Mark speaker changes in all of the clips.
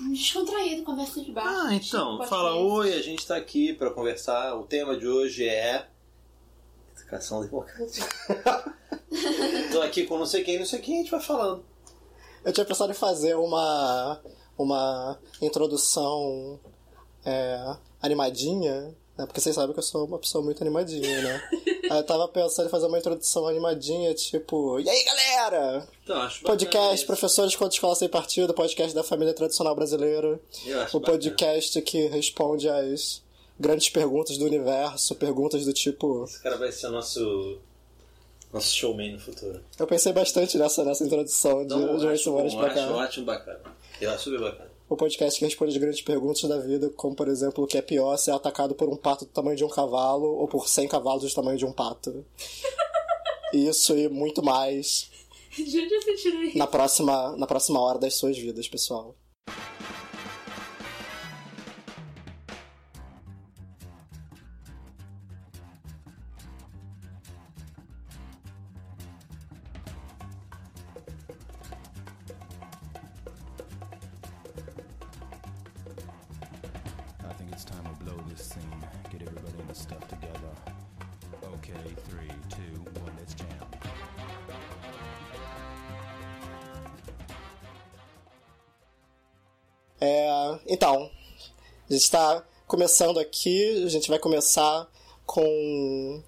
Speaker 1: Descontraído, conversa de bar.
Speaker 2: Ah, então,
Speaker 1: tipo
Speaker 2: fala oi, a gente tá aqui pra conversar. O tema de hoje é. Educação democrática. Tô aqui com não sei quem, não sei quem, a gente vai falando.
Speaker 3: Eu tinha pensado em fazer uma, uma introdução é, animadinha, né? Porque vocês sabem que eu sou uma pessoa muito animadinha, né? Aí eu tava pensando em fazer uma introdução animadinha, tipo, e aí galera?
Speaker 2: Então, acho bacana
Speaker 3: Podcast
Speaker 2: isso.
Speaker 3: Professores contra Escola Sem Partido, podcast da família tradicional brasileira.
Speaker 2: Eu acho
Speaker 3: O
Speaker 2: bacana.
Speaker 3: podcast que responde às grandes perguntas do universo, perguntas do tipo.
Speaker 2: Esse cara vai ser o nosso. Nosso showman no futuro.
Speaker 3: Eu pensei bastante nessa, nessa introdução de,
Speaker 2: Então,
Speaker 3: de umas
Speaker 2: acho,
Speaker 3: semanas
Speaker 2: bom,
Speaker 3: pra
Speaker 2: acho
Speaker 3: cá.
Speaker 2: ótimo, bacana. Eu acho super bacana.
Speaker 3: O podcast que responde as grandes perguntas da vida, como por exemplo, o que é pior ser atacado por um pato do tamanho de um cavalo ou por 100 cavalos do tamanho de um pato. Isso e muito mais
Speaker 1: De onde você tirou isso?
Speaker 3: na próxima, na próxima hora das suas vidas, pessoal. Está começando aqui, a gente vai começar com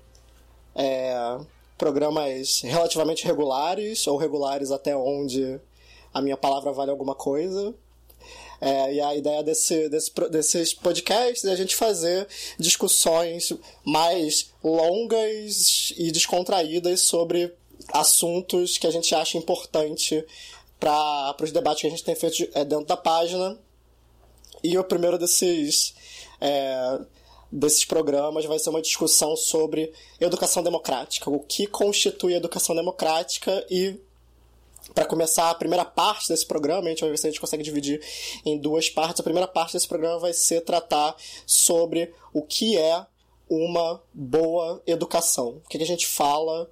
Speaker 3: é, programas relativamente regulares, ou regulares até onde a minha palavra vale alguma coisa. É, e a ideia desse, desse, desses podcasts é a gente fazer discussões mais longas e descontraídas sobre assuntos que a gente acha importante para os debates que a gente tem feito é, dentro da página. E o primeiro desses, é, desses programas vai ser uma discussão sobre educação democrática, o que constitui educação democrática e para começar a primeira parte desse programa, a gente vai ver se a gente consegue dividir em duas partes. A primeira parte desse programa vai ser tratar sobre o que é uma boa educação. O que, que a gente fala,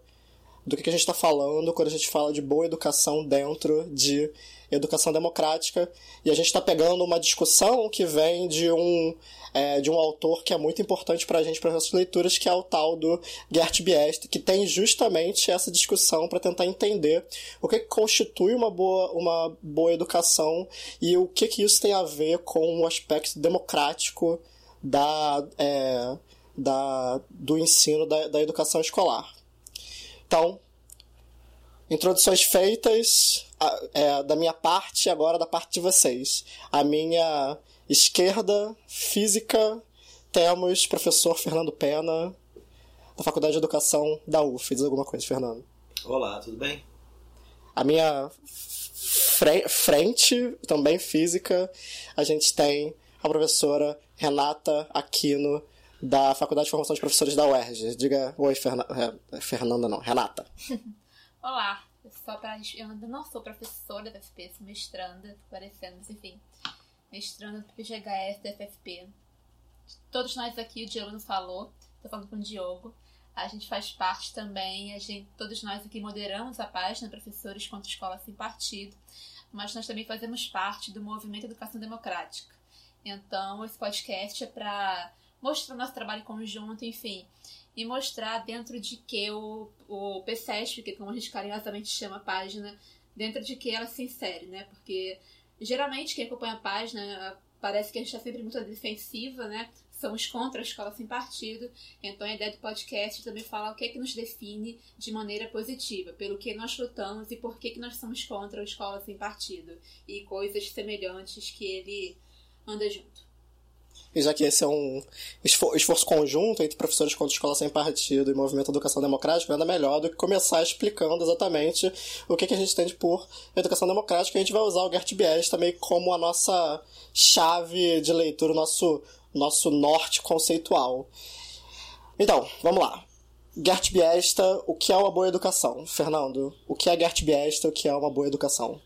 Speaker 3: do que, que a gente está falando quando a gente fala de boa educação dentro de educação democrática. E a gente está pegando uma discussão que vem de um, é, de um autor que é muito importante para a gente, para as nossas leituras, que é o tal do Gert Biest, que tem justamente essa discussão para tentar entender o que, que constitui uma boa, uma boa educação e o que, que isso tem a ver com o aspecto democrático da, é, da, do ensino da, da educação escolar. Então, introduções feitas é, da minha parte, agora da parte de vocês. A minha esquerda, física, temos professor Fernando Pena, da Faculdade de Educação da UF. Diz alguma coisa, Fernando.
Speaker 2: Olá, tudo bem?
Speaker 3: A minha fre- frente, também física, a gente tem a professora Renata Aquino, da Faculdade de Formação de Professores da UERJ. Diga oi, Ferna é, Fernanda, não, Renata.
Speaker 1: Olá, só pra, eu ainda não sou professora da FP, sou mestranda, parecendo, enfim. Mestranda do PGHS da FFP. Todos nós aqui, o Diogo não falou, tô falando com o Diogo. A gente faz parte também, a gente, todos nós aqui moderamos a página Professores contra Escola Sem Partido, mas nós também fazemos parte do movimento Educação Democrática. Então, esse podcast é para mostrar o nosso trabalho conjunto, enfim, e mostrar dentro de que o, o PSESP, que é como a gente carinhosamente chama a página, dentro de que ela se insere, né? Porque geralmente quem acompanha a página parece que a gente está sempre muito defensiva, né? Somos contra a escola sem partido, então a ideia do podcast é também falar o que é que nos define de maneira positiva, pelo que nós lutamos e por que, que nós somos contra a escola sem partido e coisas semelhantes que ele anda junto.
Speaker 3: Já que esse é um esfor- esforço conjunto entre professores contra escola sem partido e movimento Educação Democrática, nada melhor do que começar explicando exatamente o que, que a gente entende por educação democrática. A gente vai usar o Gert Bies também como a nossa chave de leitura, o nosso, nosso norte conceitual. Então, vamos lá. Gert Biesta, o que é uma boa educação? Fernando, o que é Gert Biesta, o que é uma boa educação?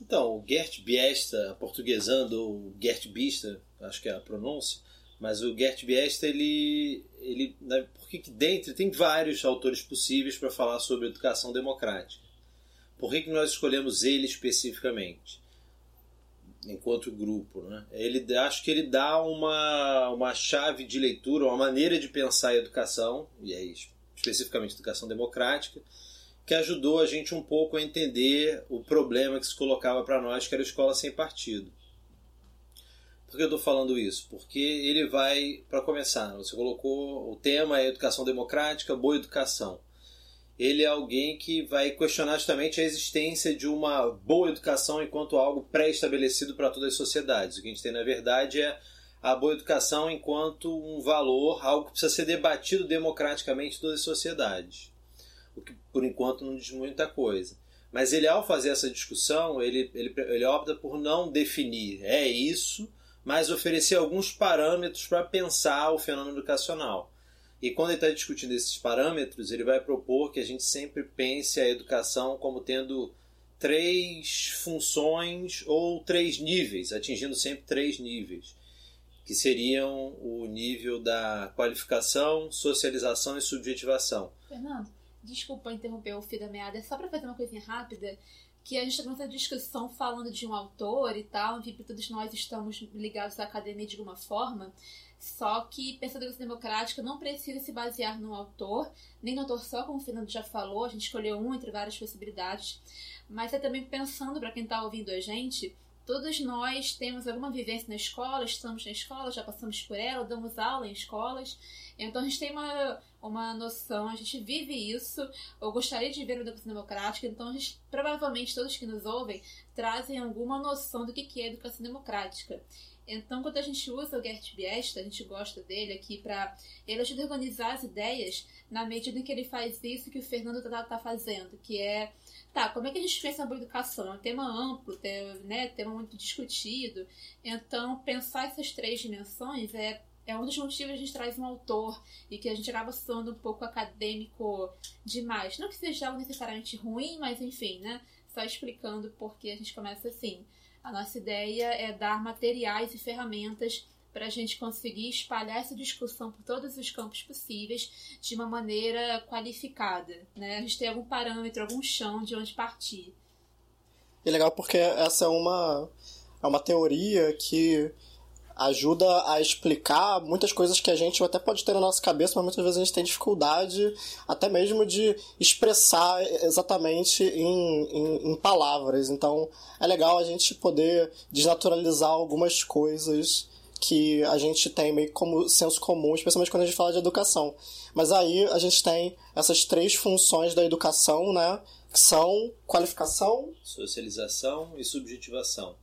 Speaker 2: Então, o Gert Biesta, portuguesando, ou Gert Bista, acho que é a pronúncia, mas o Gert Biesta, ele. ele né, porque que dentro tem vários autores possíveis para falar sobre educação democrática. Por que, que nós escolhemos ele especificamente? enquanto grupo. Né? Ele, acho que ele dá uma, uma chave de leitura, uma maneira de pensar a educação, e aí especificamente educação democrática, que ajudou a gente um pouco a entender o problema que se colocava para nós, que era a escola sem partido. Por que eu estou falando isso? Porque ele vai, para começar, você colocou o tema é educação democrática, boa educação. Ele é alguém que vai questionar justamente a existência de uma boa educação enquanto algo pré-estabelecido para todas as sociedades. O que a gente tem, na verdade, é a boa educação enquanto um valor, algo que precisa ser debatido democraticamente em todas as sociedades. O que, por enquanto, não diz muita coisa. Mas ele, ao fazer essa discussão, ele, ele, ele opta por não definir é isso, mas oferecer alguns parâmetros para pensar o fenômeno educacional. E quando ele está discutindo esses parâmetros, ele vai propor que a gente sempre pense a educação como tendo três funções ou três níveis, atingindo sempre três níveis, que seriam o nível da qualificação, socialização e subjetivação.
Speaker 1: Fernando, desculpa interromper o fio da meada, é só para fazer uma coisinha rápida que a gente está nessa discussão falando de um autor e tal, enfim, todos nós estamos ligados à academia de alguma forma, só que pensadores democrática não precisa se basear no autor, nem no autor só, como o Fernando já falou, a gente escolheu um entre várias possibilidades, mas é também pensando para quem está ouvindo a gente, todos nós temos alguma vivência na escola, estamos na escola, já passamos por ela, damos aula em escolas, então a gente tem uma, uma noção, a gente vive isso, eu gostaria de ver o educação democrática, então a gente, provavelmente todos que nos ouvem trazem alguma noção do que é educação democrática. Então, quando a gente usa o Gert Biesta, a gente gosta dele aqui para ele ajuda a organizar as ideias na medida em que ele faz isso que o Fernando está tá fazendo, que é tá, como é que a gente pensa boa educação? É um tema amplo, né, tema muito discutido. Então, pensar essas três dimensões é é um dos motivos a gente traz um autor e que a gente acaba sendo um pouco acadêmico demais. Não que seja algo necessariamente ruim, mas enfim, né? Só explicando porque a gente começa assim. A nossa ideia é dar materiais e ferramentas para a gente conseguir espalhar essa discussão por todos os campos possíveis de uma maneira qualificada. Né? A gente tem algum parâmetro, algum chão de onde partir.
Speaker 3: É legal porque essa é uma, é uma teoria que ajuda a explicar muitas coisas que a gente até pode ter na nossa cabeça, mas muitas vezes a gente tem dificuldade até mesmo de expressar exatamente em, em, em palavras. Então é legal a gente poder desnaturalizar algumas coisas que a gente tem meio como senso comum, especialmente quando a gente fala de educação. Mas aí a gente tem essas três funções da educação, né? Que são qualificação,
Speaker 2: socialização e subjetivação.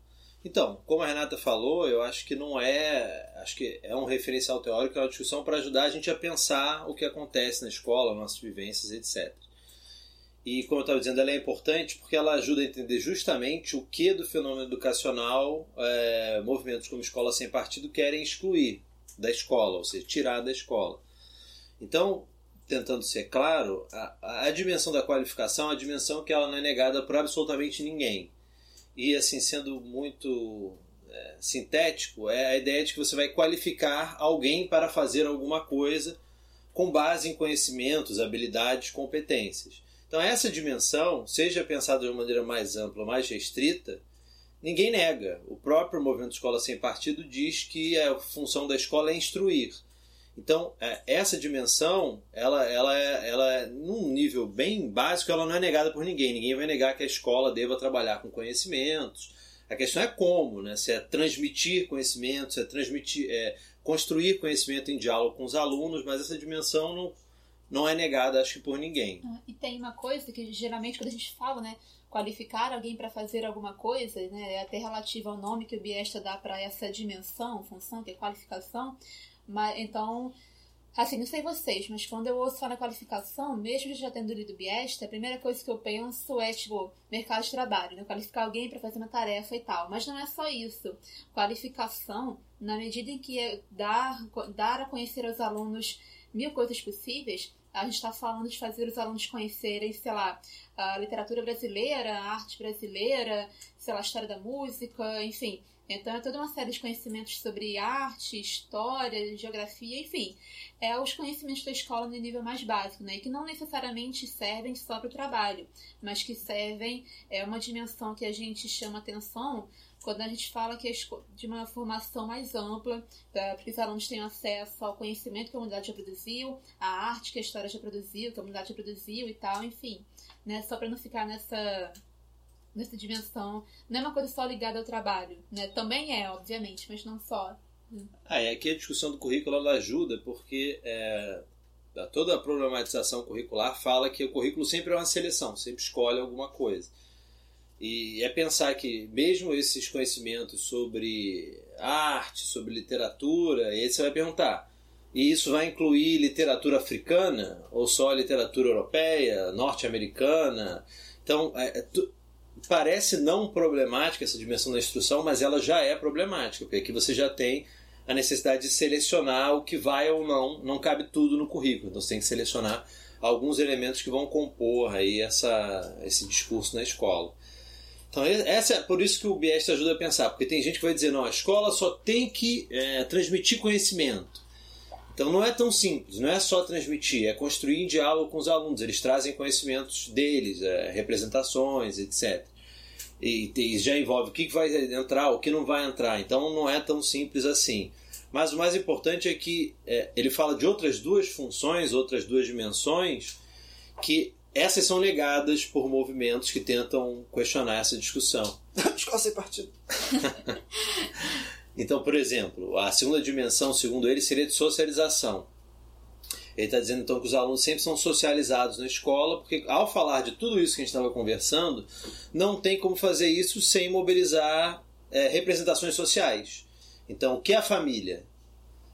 Speaker 2: Então, como a Renata falou, eu acho que não é. Acho que é um referencial teórico, é uma discussão para ajudar a gente a pensar o que acontece na escola, nossas vivências, etc. E, como eu estava dizendo, ela é importante porque ela ajuda a entender justamente o que do fenômeno educacional é, movimentos como Escola Sem Partido querem excluir da escola, ou seja, tirar da escola. Então, tentando ser claro, a, a dimensão da qualificação é a dimensão que ela não é negada por absolutamente ninguém e assim sendo muito é, sintético, é a ideia de que você vai qualificar alguém para fazer alguma coisa com base em conhecimentos, habilidades, competências. Então essa dimensão, seja pensada de uma maneira mais ampla, mais restrita, ninguém nega. O próprio movimento Escola Sem Partido diz que a função da escola é instruir. Então, é, essa dimensão, ela, ela, é, ela é, num nível bem básico, ela não é negada por ninguém. Ninguém vai negar que a escola deva trabalhar com conhecimentos. A questão é como, né? Se é transmitir conhecimentos, se é transmitir, é, construir conhecimento em diálogo com os alunos, mas essa dimensão não, não é negada, acho que por ninguém.
Speaker 1: Ah, e tem uma coisa que geralmente quando a gente fala, né, qualificar alguém para fazer alguma coisa, né, é até relativo ao nome que o Biesta dá para essa dimensão, função, que é qualificação mas, então, assim, não sei vocês, mas quando eu ouço falar qualificação, mesmo já tendo lido Biesta, a primeira coisa que eu penso é, tipo, mercado de trabalho, né? Qualificar alguém para fazer uma tarefa e tal. Mas não é só isso. Qualificação, na medida em que é dar, dar a conhecer aos alunos mil coisas possíveis, a gente está falando de fazer os alunos conhecerem, sei lá, a literatura brasileira, a arte brasileira, sei lá, a história da música, enfim, então é toda uma série de conhecimentos sobre arte, história, geografia, enfim. É os conhecimentos da escola no nível mais básico, né? E que não necessariamente servem só para o trabalho, mas que servem, é uma dimensão que a gente chama atenção quando a gente fala que de uma formação mais ampla, para que os alunos tenham acesso ao conhecimento que a humanidade já produziu, à arte que a história já produziu, que a humanidade já produziu e tal, enfim. Né? Só para não ficar nessa, nessa dimensão. Não é uma coisa só ligada ao trabalho. Né? Também é, obviamente, mas não só.
Speaker 2: Ah, e aqui a discussão do currículo ela ajuda porque é, toda a problematização curricular fala que o currículo sempre é uma seleção, sempre escolhe alguma coisa. E é pensar que mesmo esses conhecimentos sobre arte, sobre literatura, aí você vai perguntar, e isso vai incluir literatura africana ou só literatura europeia, norte-americana? Então, é, é, tu- parece não problemática essa dimensão da instrução, mas ela já é problemática, porque aqui você já tem a necessidade de selecionar o que vai ou não, não cabe tudo no currículo, então você tem que selecionar alguns elementos que vão compor aí essa, esse discurso na escola. Então, essa é por isso que o BS ajuda a pensar, porque tem gente que vai dizer, não, a escola só tem que é, transmitir conhecimento. Então não é tão simples, não é só transmitir, é construir em diálogo com os alunos. Eles trazem conhecimentos deles, é, representações, etc. E, e já envolve o que que vai entrar, o que não vai entrar. Então não é tão simples assim. Mas o mais importante é que é, ele fala de outras duas funções, outras duas dimensões, que essas são negadas por movimentos que tentam questionar essa discussão.
Speaker 3: Escola sem partido.
Speaker 2: Então, por exemplo, a segunda dimensão, segundo ele, seria de socialização. Ele está dizendo então que os alunos sempre são socializados na escola, porque ao falar de tudo isso que a gente estava conversando, não tem como fazer isso sem mobilizar é, representações sociais. Então, o que é a família?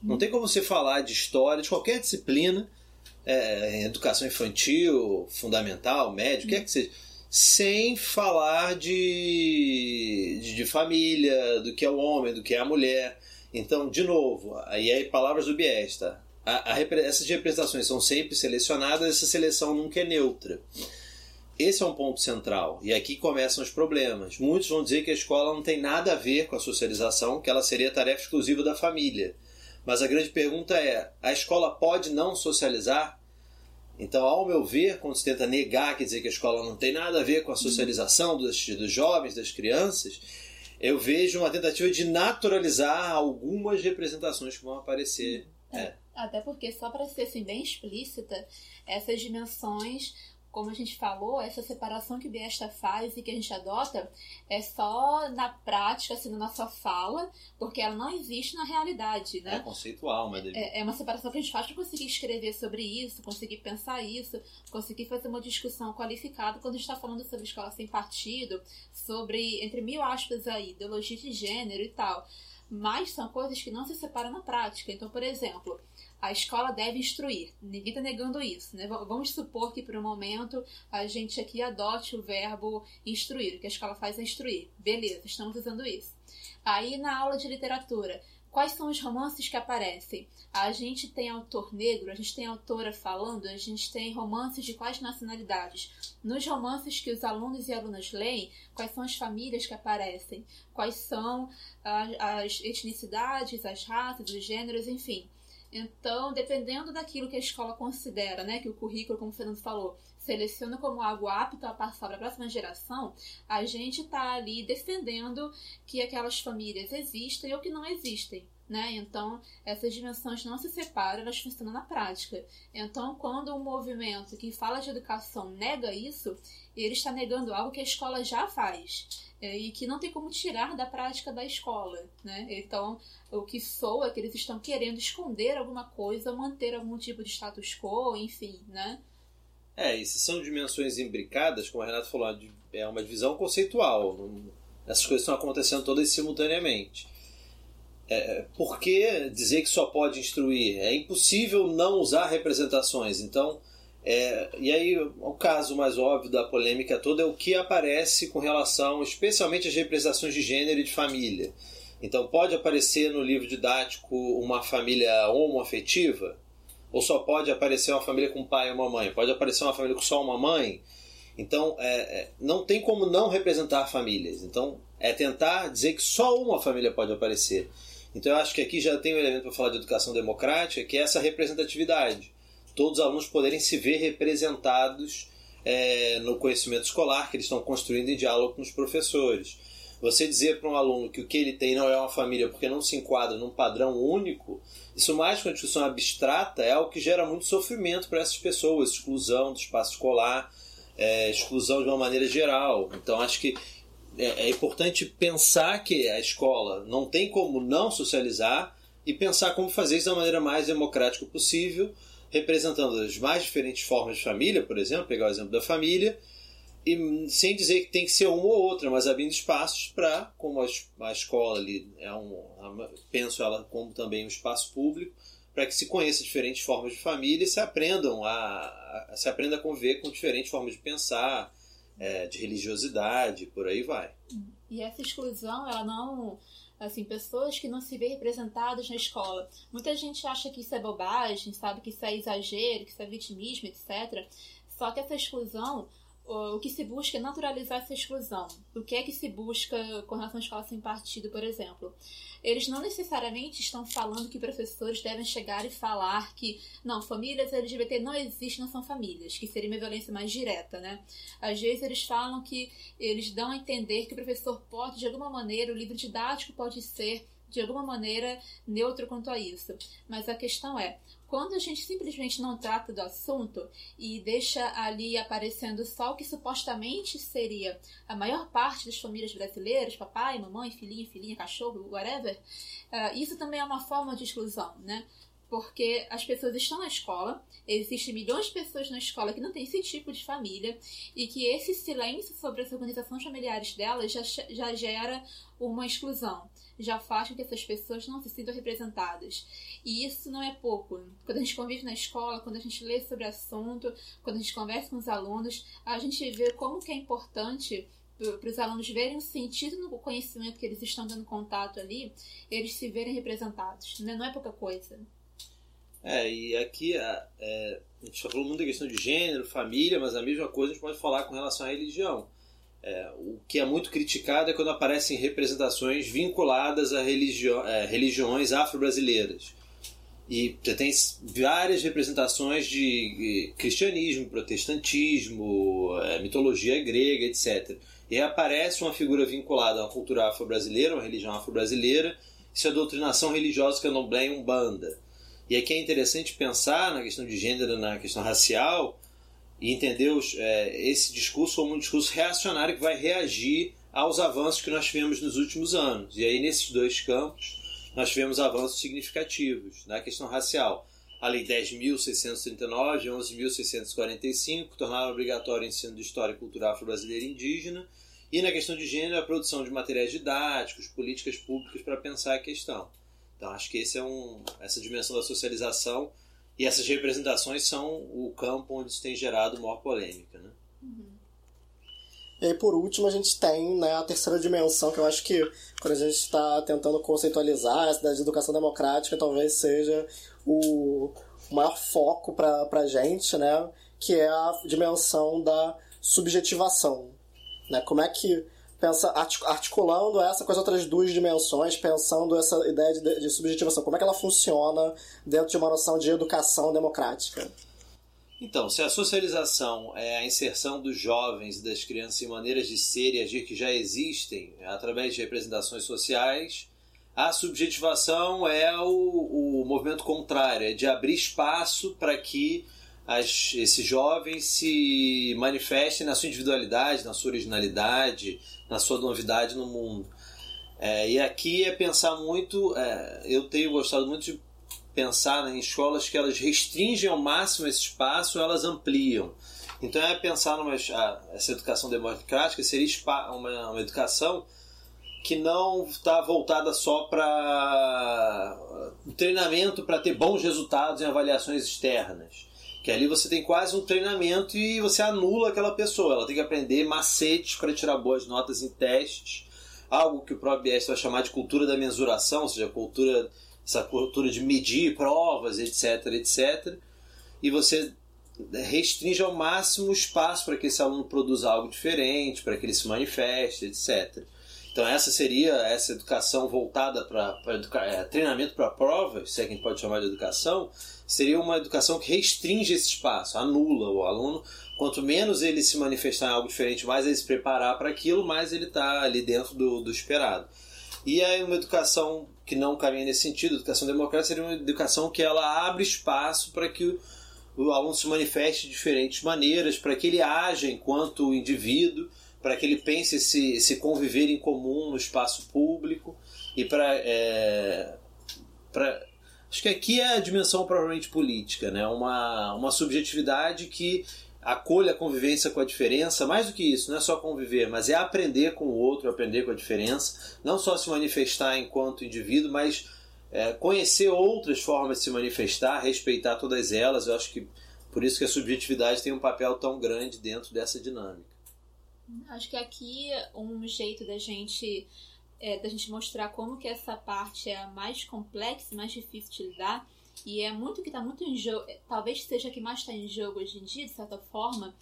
Speaker 2: Não tem como você falar de história, de qualquer disciplina, é, educação infantil, fundamental, médio, o que é que seja, sem falar de, de, de família, do que é o homem, do que é a mulher. Então, de novo, aí é palavras do Bies, tá? A, a essas representações são sempre selecionadas, essa seleção nunca é neutra. Esse é um ponto central. E aqui começam os problemas. Muitos vão dizer que a escola não tem nada a ver com a socialização, que ela seria tarefa exclusiva da família. Mas a grande pergunta é: a escola pode não socializar? Então, ao meu ver, quando se tenta negar, quer dizer que a escola não tem nada a ver com a socialização dos, dos jovens, das crianças, eu vejo uma tentativa de naturalizar algumas representações que vão aparecer. É.
Speaker 1: Até porque, só para ser assim, bem explícita, essas dimensões, como a gente falou, essa separação que Biesta faz e que a gente adota é só na prática, assim, na nossa fala, porque ela não existe na realidade,
Speaker 2: É
Speaker 1: né?
Speaker 2: conceitual, mas
Speaker 1: É, é uma separação que a gente faz para conseguir escrever sobre isso, conseguir pensar isso, conseguir fazer uma discussão qualificada quando a gente está falando sobre escola sem partido, sobre, entre mil aspas aí, ideologia de gênero e tal. Mas são coisas que não se separam na prática. Então, por exemplo, a escola deve instruir. Ninguém está negando isso, né? Vamos supor que por um momento a gente aqui adote o verbo instruir. O que a escola faz é instruir. Beleza, estamos usando isso. Aí na aula de literatura, quais são os romances que aparecem? A gente tem autor negro, a gente tem autora falando, a gente tem romances de quais nacionalidades? Nos romances que os alunos e alunas leem, quais são as famílias que aparecem? Quais são a- as etnicidades, as raças, os gêneros, enfim. Então, dependendo daquilo que a escola considera, né, que o currículo, como o Fernando falou, seleciona como algo apto a passar para a próxima geração, a gente está ali defendendo que aquelas famílias existem ou que não existem. Né? Então, essas dimensões não se separam, elas funcionam na prática. Então, quando um movimento que fala de educação nega isso, ele está negando algo que a escola já faz e que não tem como tirar da prática da escola. Né? Então, o que soa é que eles estão querendo esconder alguma coisa, manter algum tipo de status quo, enfim, né?
Speaker 2: É, e se são dimensões imbricadas, como a Renata falou, é uma divisão conceitual. essas coisas estão acontecendo todas simultaneamente. É, por que dizer que só pode instruir? É impossível não usar representações. Então, é, e aí o caso mais óbvio da polêmica toda é o que aparece com relação, especialmente às representações de gênero e de família. Então, pode aparecer no livro didático uma família homoafetiva? Ou só pode aparecer uma família com pai e uma mãe? Pode aparecer uma família com só uma mãe? Então, é, é, não tem como não representar famílias. Então, é tentar dizer que só uma família pode aparecer. Então, eu acho que aqui já tem um elemento para falar de educação democrática, que é essa representatividade. Todos os alunos poderem se ver representados é, no conhecimento escolar que eles estão construindo em diálogo com os professores. Você dizer para um aluno que o que ele tem não é uma família porque não se enquadra num padrão único, isso mais que uma discussão abstrata é algo que gera muito sofrimento para essas pessoas, exclusão do espaço escolar, é, exclusão de uma maneira geral. Então acho que é, é importante pensar que a escola não tem como não socializar e pensar como fazer isso da maneira mais democrática possível, representando as mais diferentes formas de família, por exemplo, pegar o exemplo da família, e sem dizer que tem que ser uma ou outra, mas abrindo espaços para, como a, escola ali é um, penso ela como também um espaço público, para que se conheça diferentes formas de família e se aprendam a, a se aprenda a conviver com diferentes formas de pensar, é, de religiosidade, por aí vai.
Speaker 1: E essa exclusão, ela não assim, pessoas que não se vê representadas na escola. Muita gente acha que isso é bobagem, sabe que isso é exagero, que isso é vitimismo, etc. Só que essa exclusão o que se busca é naturalizar essa exclusão. O que é que se busca com relação à escola sem partido, por exemplo? Eles não necessariamente estão falando que professores devem chegar e falar que, não, famílias LGBT não existem, não são famílias, que seria uma violência mais direta, né? Às vezes eles falam que eles dão a entender que o professor pode, de alguma maneira, o livro didático pode ser de alguma maneira neutro quanto a isso. Mas a questão é, quando a gente simplesmente não trata do assunto e deixa ali aparecendo só o que supostamente seria a maior parte das famílias brasileiras, papai, mamãe, filhinho, filhinha, cachorro, whatever, uh, isso também é uma forma de exclusão, né? porque as pessoas estão na escola, existem milhões de pessoas na escola que não têm esse tipo de família e que esse silêncio sobre as organizações familiares delas já, já gera uma exclusão, já faz com que essas pessoas não se sintam representadas. E isso não é pouco. Quando a gente convive na escola, quando a gente lê sobre assunto, quando a gente conversa com os alunos, a gente vê como que é importante para os alunos verem o sentido no conhecimento que eles estão dando contato ali, eles se verem representados. Né? Não é pouca coisa.
Speaker 2: É, e aqui é, é, a gente já falou muito da questão de gênero, família, mas a mesma coisa a gente pode falar com relação à religião. É, o que é muito criticado é quando aparecem representações vinculadas a religio é, religiões afro-brasileiras. E você tem várias representações de cristianismo, protestantismo, é, mitologia grega, etc. E aí aparece uma figura vinculada a uma cultura afro-brasileira, uma religião afro-brasileira, isso é doutrinação religiosa candomblé e umbanda. E aqui é interessante pensar na questão de gênero, na questão racial, e entender os, é, esse discurso como um discurso reacionário que vai reagir aos avanços que nós tivemos nos últimos anos. E aí, nesses dois campos, nós tivemos avanços significativos na questão racial. A Lei 10.639 e 11.645 tornaram obrigatório o ensino de História e Cultura Afro-Brasileira e Indígena. E na questão de gênero, a produção de materiais didáticos, políticas públicas para pensar a questão. Então acho que é um, essa dimensão da socialização e essas representações são o campo onde isso tem gerado maior polêmica. Né?
Speaker 3: Uhum. E aí, por último, a gente tem né, a terceira dimensão, que eu acho que quando a gente está tentando conceitualizar essa da educação democrática, talvez seja o maior foco para a gente, né, que é a dimensão da subjetivação. Né? Como é que pensa, articulando essa com as outras duas dimensões, pensando essa ideia de, de subjetivação. Como é que ela funciona dentro de uma noção de educação democrática?
Speaker 2: Então, se a socialização é a inserção dos jovens e das crianças em maneiras de ser e agir que já existem através de representações sociais, a subjetivação é o, o movimento contrário, é de abrir espaço para que as, esses jovens se manifestem na sua individualidade, na sua originalidade, na sua novidade no mundo. É, e aqui é pensar muito, é, eu tenho gostado muito de pensar né, em escolas que elas restringem ao máximo esse espaço, elas ampliam. Então é pensar numa essa educação democrática seria uma, uma educação que não está voltada só para treinamento para ter bons resultados em avaliações externas que ali você tem quase um treinamento e você anula aquela pessoa. Ela tem que aprender macetes para tirar boas notas em testes. Algo que o próprio BS vai chamar de cultura da mensuração, ou seja, cultura, essa cultura de medir provas, etc, etc. E você restringe ao máximo o espaço para que esse aluno produza algo diferente, para que ele se manifeste, etc. Então essa seria essa educação voltada para é, treinamento para provas, se é que a gente pode chamar de educação, seria uma educação que restringe esse espaço, anula o aluno. Quanto menos ele se manifestar em algo diferente, mais ele se preparar para aquilo, mais ele está ali dentro do, do esperado. E aí uma educação que não caminha nesse sentido, educação democrática, seria uma educação que ela abre espaço para que o, o aluno se manifeste de diferentes maneiras, para que ele haja enquanto indivíduo, para que ele pense esse, esse conviver em comum no espaço público e para é, acho que aqui é a dimensão provavelmente política, né? Uma, uma subjetividade que acolha a convivência com a diferença, mais do que isso, não é só conviver, mas é aprender com o outro, aprender com a diferença, não só se manifestar enquanto indivíduo, mas é, conhecer outras formas de se manifestar, respeitar todas elas. Eu acho que por isso que a subjetividade tem um papel tão grande dentro dessa dinâmica.
Speaker 1: Acho que aqui um jeito da gente é, da gente mostrar como que essa parte é a mais complexa, mais difícil de lidar e é muito que está muito em jogo, talvez seja que mais está em jogo hoje em dia, de certa forma,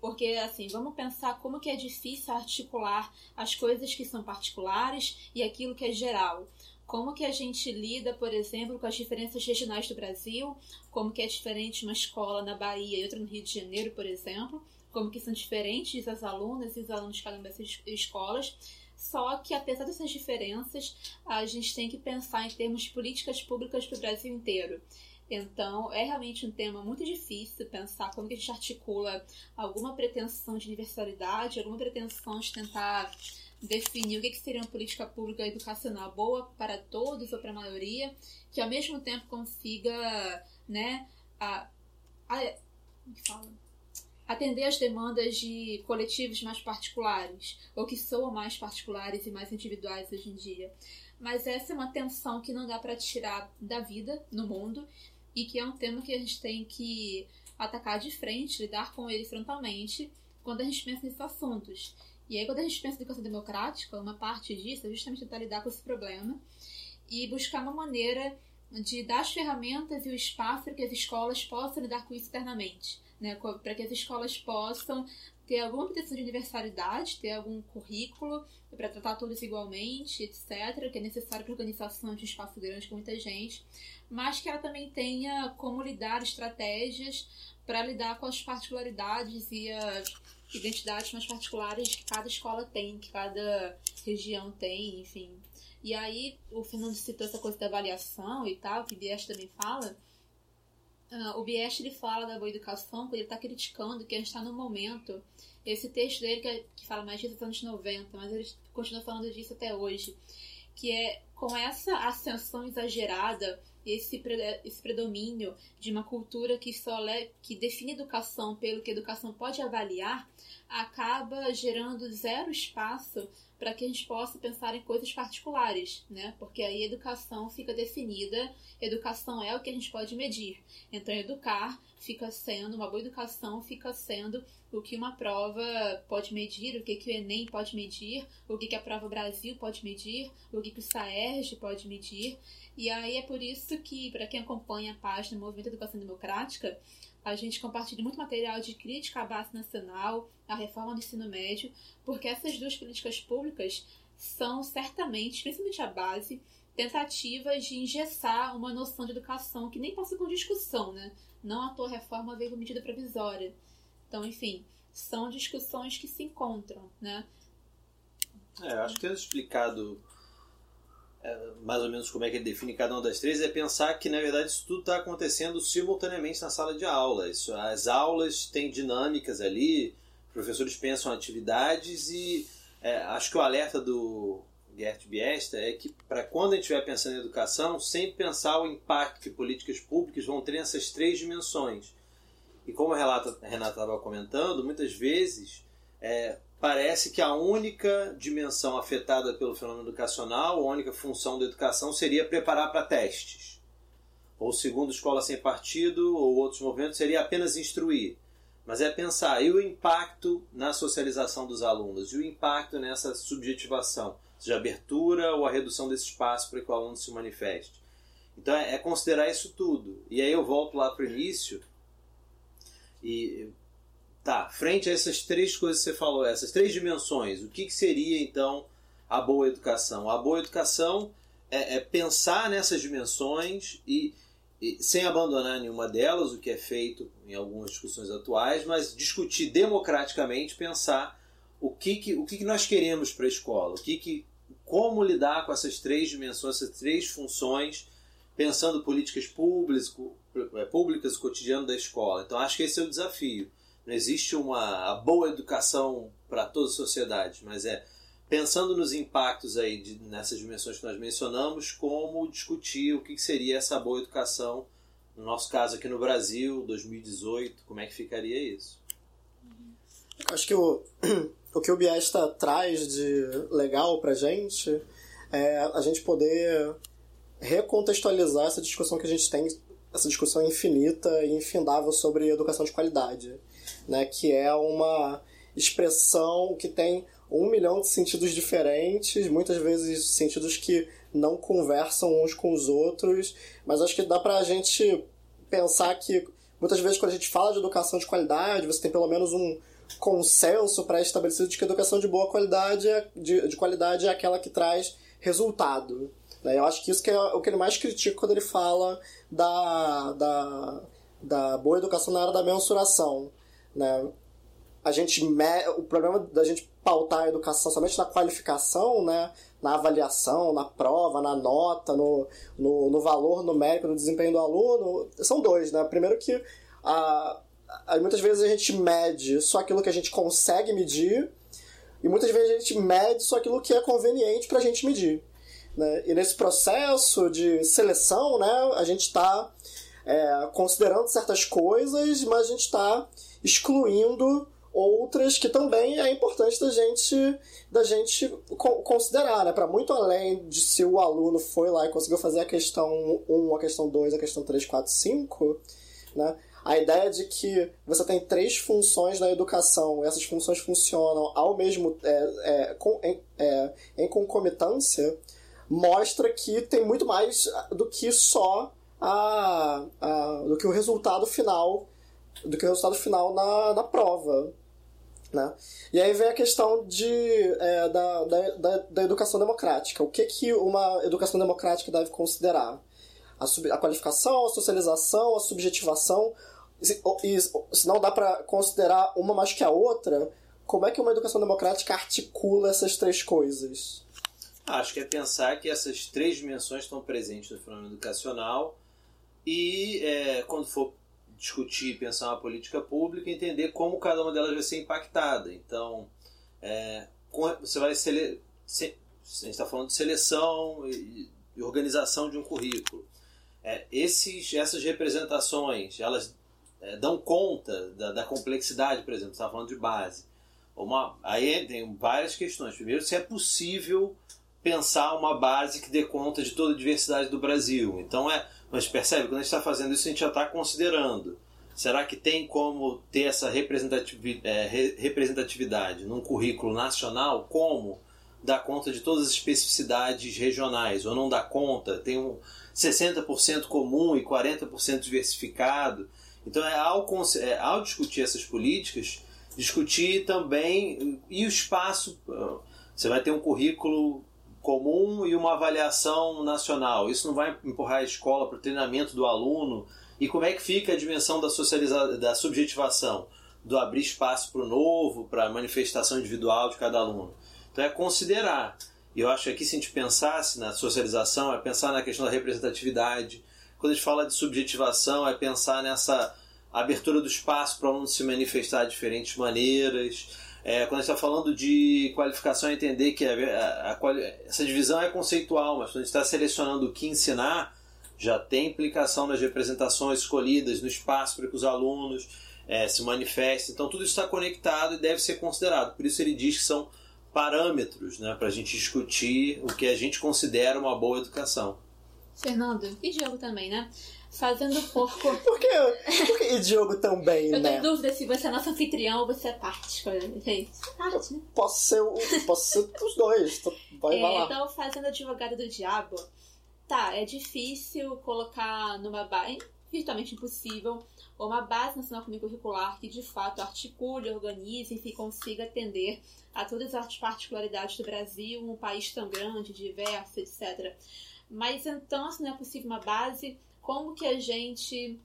Speaker 1: porque assim, vamos pensar como que é difícil articular as coisas que são particulares e aquilo que é geral. Como que a gente lida, por exemplo, com as diferenças regionais do Brasil, como que é diferente uma escola na Bahia e outra no Rio de Janeiro, por exemplo, como que são diferentes as alunas e os alunos de cada uma dessas escolas. Só que, apesar dessas diferenças, a gente tem que pensar em termos de políticas públicas para o Brasil inteiro. Então, é realmente um tema muito difícil pensar como que a gente articula alguma pretensão de universalidade, alguma pretensão de tentar definir o que, seria uma política pública educacional boa para todos ou para a maioria, que ao mesmo tempo consiga, né, a, a, como que fala? Atender às demandas de coletivos mais particulares, ou que soam mais particulares e mais individuais hoje em dia. Mas essa é uma tensão que não dá para tirar da vida no mundo e que é um tema que a gente tem que atacar de frente, lidar com ele frontalmente quando a gente pensa nesses assuntos. E aí, quando a gente pensa em educação democrática, uma parte disso é justamente tentar lidar com esse problema e buscar uma maneira de dar as ferramentas e o espaço para que as escolas possam lidar com isso internamente né, para que as escolas possam ter alguma proteção de universalidade, ter algum currículo para tratar todos igualmente, etc., que é necessário para a organização de um espaço grande com muita gente, mas que ela também tenha como lidar estratégias para lidar com as particularidades e as identidades mais particulares que cada escola tem, que cada região tem, enfim. E aí, o Fernando citou essa coisa da avaliação e tal, que Bias também fala, Uh, o Biest ele fala da boa educação quando ele está criticando que a gente está no momento. Esse texto dele que, é, que fala mais disso dos anos 90, mas ele continua falando disso até hoje. Que é com essa ascensão exagerada, esse, esse predomínio de uma cultura que só le, que define educação pelo que educação pode avaliar, acaba gerando zero espaço para que a gente possa pensar em coisas particulares, né? Porque aí educação fica definida, educação é o que a gente pode medir. Então, educar fica sendo, uma boa educação fica sendo o que uma prova pode medir, o que, que o Enem pode medir, o que, que a prova Brasil pode medir, o que, que o SAERJ pode medir. E aí é por isso que, para quem acompanha a página Movimento Educação Democrática, a gente compartilha muito material de crítica à base nacional, à reforma do ensino médio, porque essas duas políticas públicas são certamente, principalmente a base, tentativas de engessar uma noção de educação que nem passa com discussão, né? Não a tua reforma veio com medida provisória. Então, enfim, são discussões que se encontram, né?
Speaker 2: É, acho que tendo explicado mais ou menos como é que ele define cada uma das três, é pensar que, na verdade, isso tudo está acontecendo simultaneamente na sala de aula. Isso, as aulas têm dinâmicas ali, professores pensam atividades e é, acho que o alerta do Gert Biesta é que para quando a gente estiver pensando em educação, sempre pensar o impacto que políticas públicas vão ter nessas três dimensões. E como a Renata estava comentando, muitas vezes é, parece que a única dimensão afetada pelo fenômeno educacional, a única função da educação seria preparar para testes. Ou segundo Escola Sem Partido ou outros movimentos, seria apenas instruir mas é pensar e o impacto na socialização dos alunos e o impacto nessa subjetivação, seja abertura ou a redução desse espaço para que o aluno se manifeste. Então é, é considerar isso tudo. E aí eu volto lá para o início e tá, frente a essas três coisas que você falou, essas três dimensões, o que, que seria então a boa educação? A boa educação é, é pensar nessas dimensões e, e, sem abandonar nenhuma delas, o que é feito em algumas discussões atuais, mas discutir democraticamente, pensar o que, que, o que, que nós queremos para a escola, o que, que, como lidar com essas três dimensões, essas três funções, pensando políticas públicas, é, públicas, o cotidiano da escola. Então acho que esse é o desafio. Não existe uma boa educação para toda a sociedade, mas é pensando nos impactos aí de, nessas dimensões que nós mencionamos, como discutir o que seria essa boa educação, no nosso caso aqui no Brasil, 2018, como é que ficaria isso?
Speaker 3: Acho que o, o que o Biesta traz de legal pra gente é a gente poder recontextualizar essa discussão que a gente tem, essa discussão infinita e infindável sobre educação de qualidade, né? que é uma expressão que tem um milhão de sentidos diferentes, muitas vezes sentidos que não conversam uns com os outros, mas acho que dá pra gente pensar que muitas vezes quando a gente fala de educação de qualidade, você tem pelo menos um consenso pré-estabelecido de que a educação de boa qualidade, é, de, de qualidade é aquela que traz resultado. Né? Eu acho que isso que é o que ele mais critica quando ele fala da, da, da boa educação na área da mensuração. Né? A gente o problema da gente pautar a educação somente na qualificação, né? na avaliação, na prova, na nota, no, no, no valor numérico do desempenho do aluno, são dois. Né? Primeiro que a, muitas vezes a gente mede só aquilo que a gente consegue medir e muitas vezes a gente mede só aquilo que é conveniente para a gente medir. Né? E nesse processo de seleção, né, a gente está é, considerando certas coisas, mas a gente está excluindo outras que também é importante da gente da gente considerar, né? Para muito além de se o aluno foi lá e conseguiu fazer a questão 1, a questão 2, a questão 3, 4, 5, né? A ideia de que você tem três funções na educação, essas funções funcionam ao mesmo é, é, com, em, é, em concomitância, mostra que tem muito mais do que só a, a, do que o resultado final do que o resultado final na, na prova. Né? E aí vem a questão de, é, da, da, da, educação democrática. O que, que uma educação democrática deve considerar? A, sub, a qualificação, a socialização, a subjetivação. E, se não dá para considerar uma mais que a outra, como é que uma educação democrática articula essas três coisas?
Speaker 2: Acho que é pensar que essas três dimensões estão presentes no fenômeno educacional e é, quando for discutir, pensar uma política pública, entender como cada uma delas vai ser impactada. Então, é, você vai sele... a gente está falando de seleção e, organização de um currículo. É, esses, essas representações, elas é, dão conta da, da complexidade, por exemplo, está falando de base. Uma, aí tem várias questões. Primeiro, se é possível pensar uma base que dê conta de toda a diversidade do Brasil. Então é, mas percebe quando a gente está fazendo isso a gente já está considerando. Será que tem como ter essa representatividade, é, representatividade num currículo nacional? Como dar conta de todas as especificidades regionais? Ou não dá conta? Tem um 60% comum e 40% diversificado. Então, é ao, é, ao discutir essas políticas, discutir também e o espaço. Você vai ter um currículo comum e uma avaliação nacional. Isso não vai empurrar a escola para o treinamento do aluno. E como é que fica a dimensão da, socializa da subjetivação? Do abrir espaço para o novo, para a manifestação individual de cada aluno. Então é considerar. E eu acho que aqui, se a gente pensasse na socialização, é pensar na questão da representatividade. Quando a gente fala de subjetivação, é pensar nessa abertura do espaço para o aluno se manifestar de diferentes maneiras é, quando a gente está falando de qualificação, é entender que a, a, a, essa divisão é conceitual, mas quando a gente está selecionando o que ensinar, já tem implicação nas representações escolhidas, no espaço para que os alunos é, se manifestem. Então, tudo isso está conectado e deve ser considerado. Por isso, ele diz que são parâmetros né, para a gente discutir o que a gente considera uma boa educação.
Speaker 1: Fernando, e Diogo também, né? Fazendo porco.
Speaker 3: Por que, por que Diogo também,
Speaker 1: eu
Speaker 3: né?
Speaker 1: Eu tenho dúvida se você é nosso anfitrião ou você é parte. Gente, parte, né?
Speaker 3: Posso ser, o, posso ser os dois. Vai,
Speaker 1: é,
Speaker 3: vai lá.
Speaker 1: Então, fazendo advogado do diabo, tá, é difícil colocar numa base. virtualmente impossível uma base nacional comum curricular que de fato articule, organize, enfim, consiga atender a todas as particularidades do Brasil, um país tão grande, diverso, etc. Mas então, se não é possível uma base, como que a gente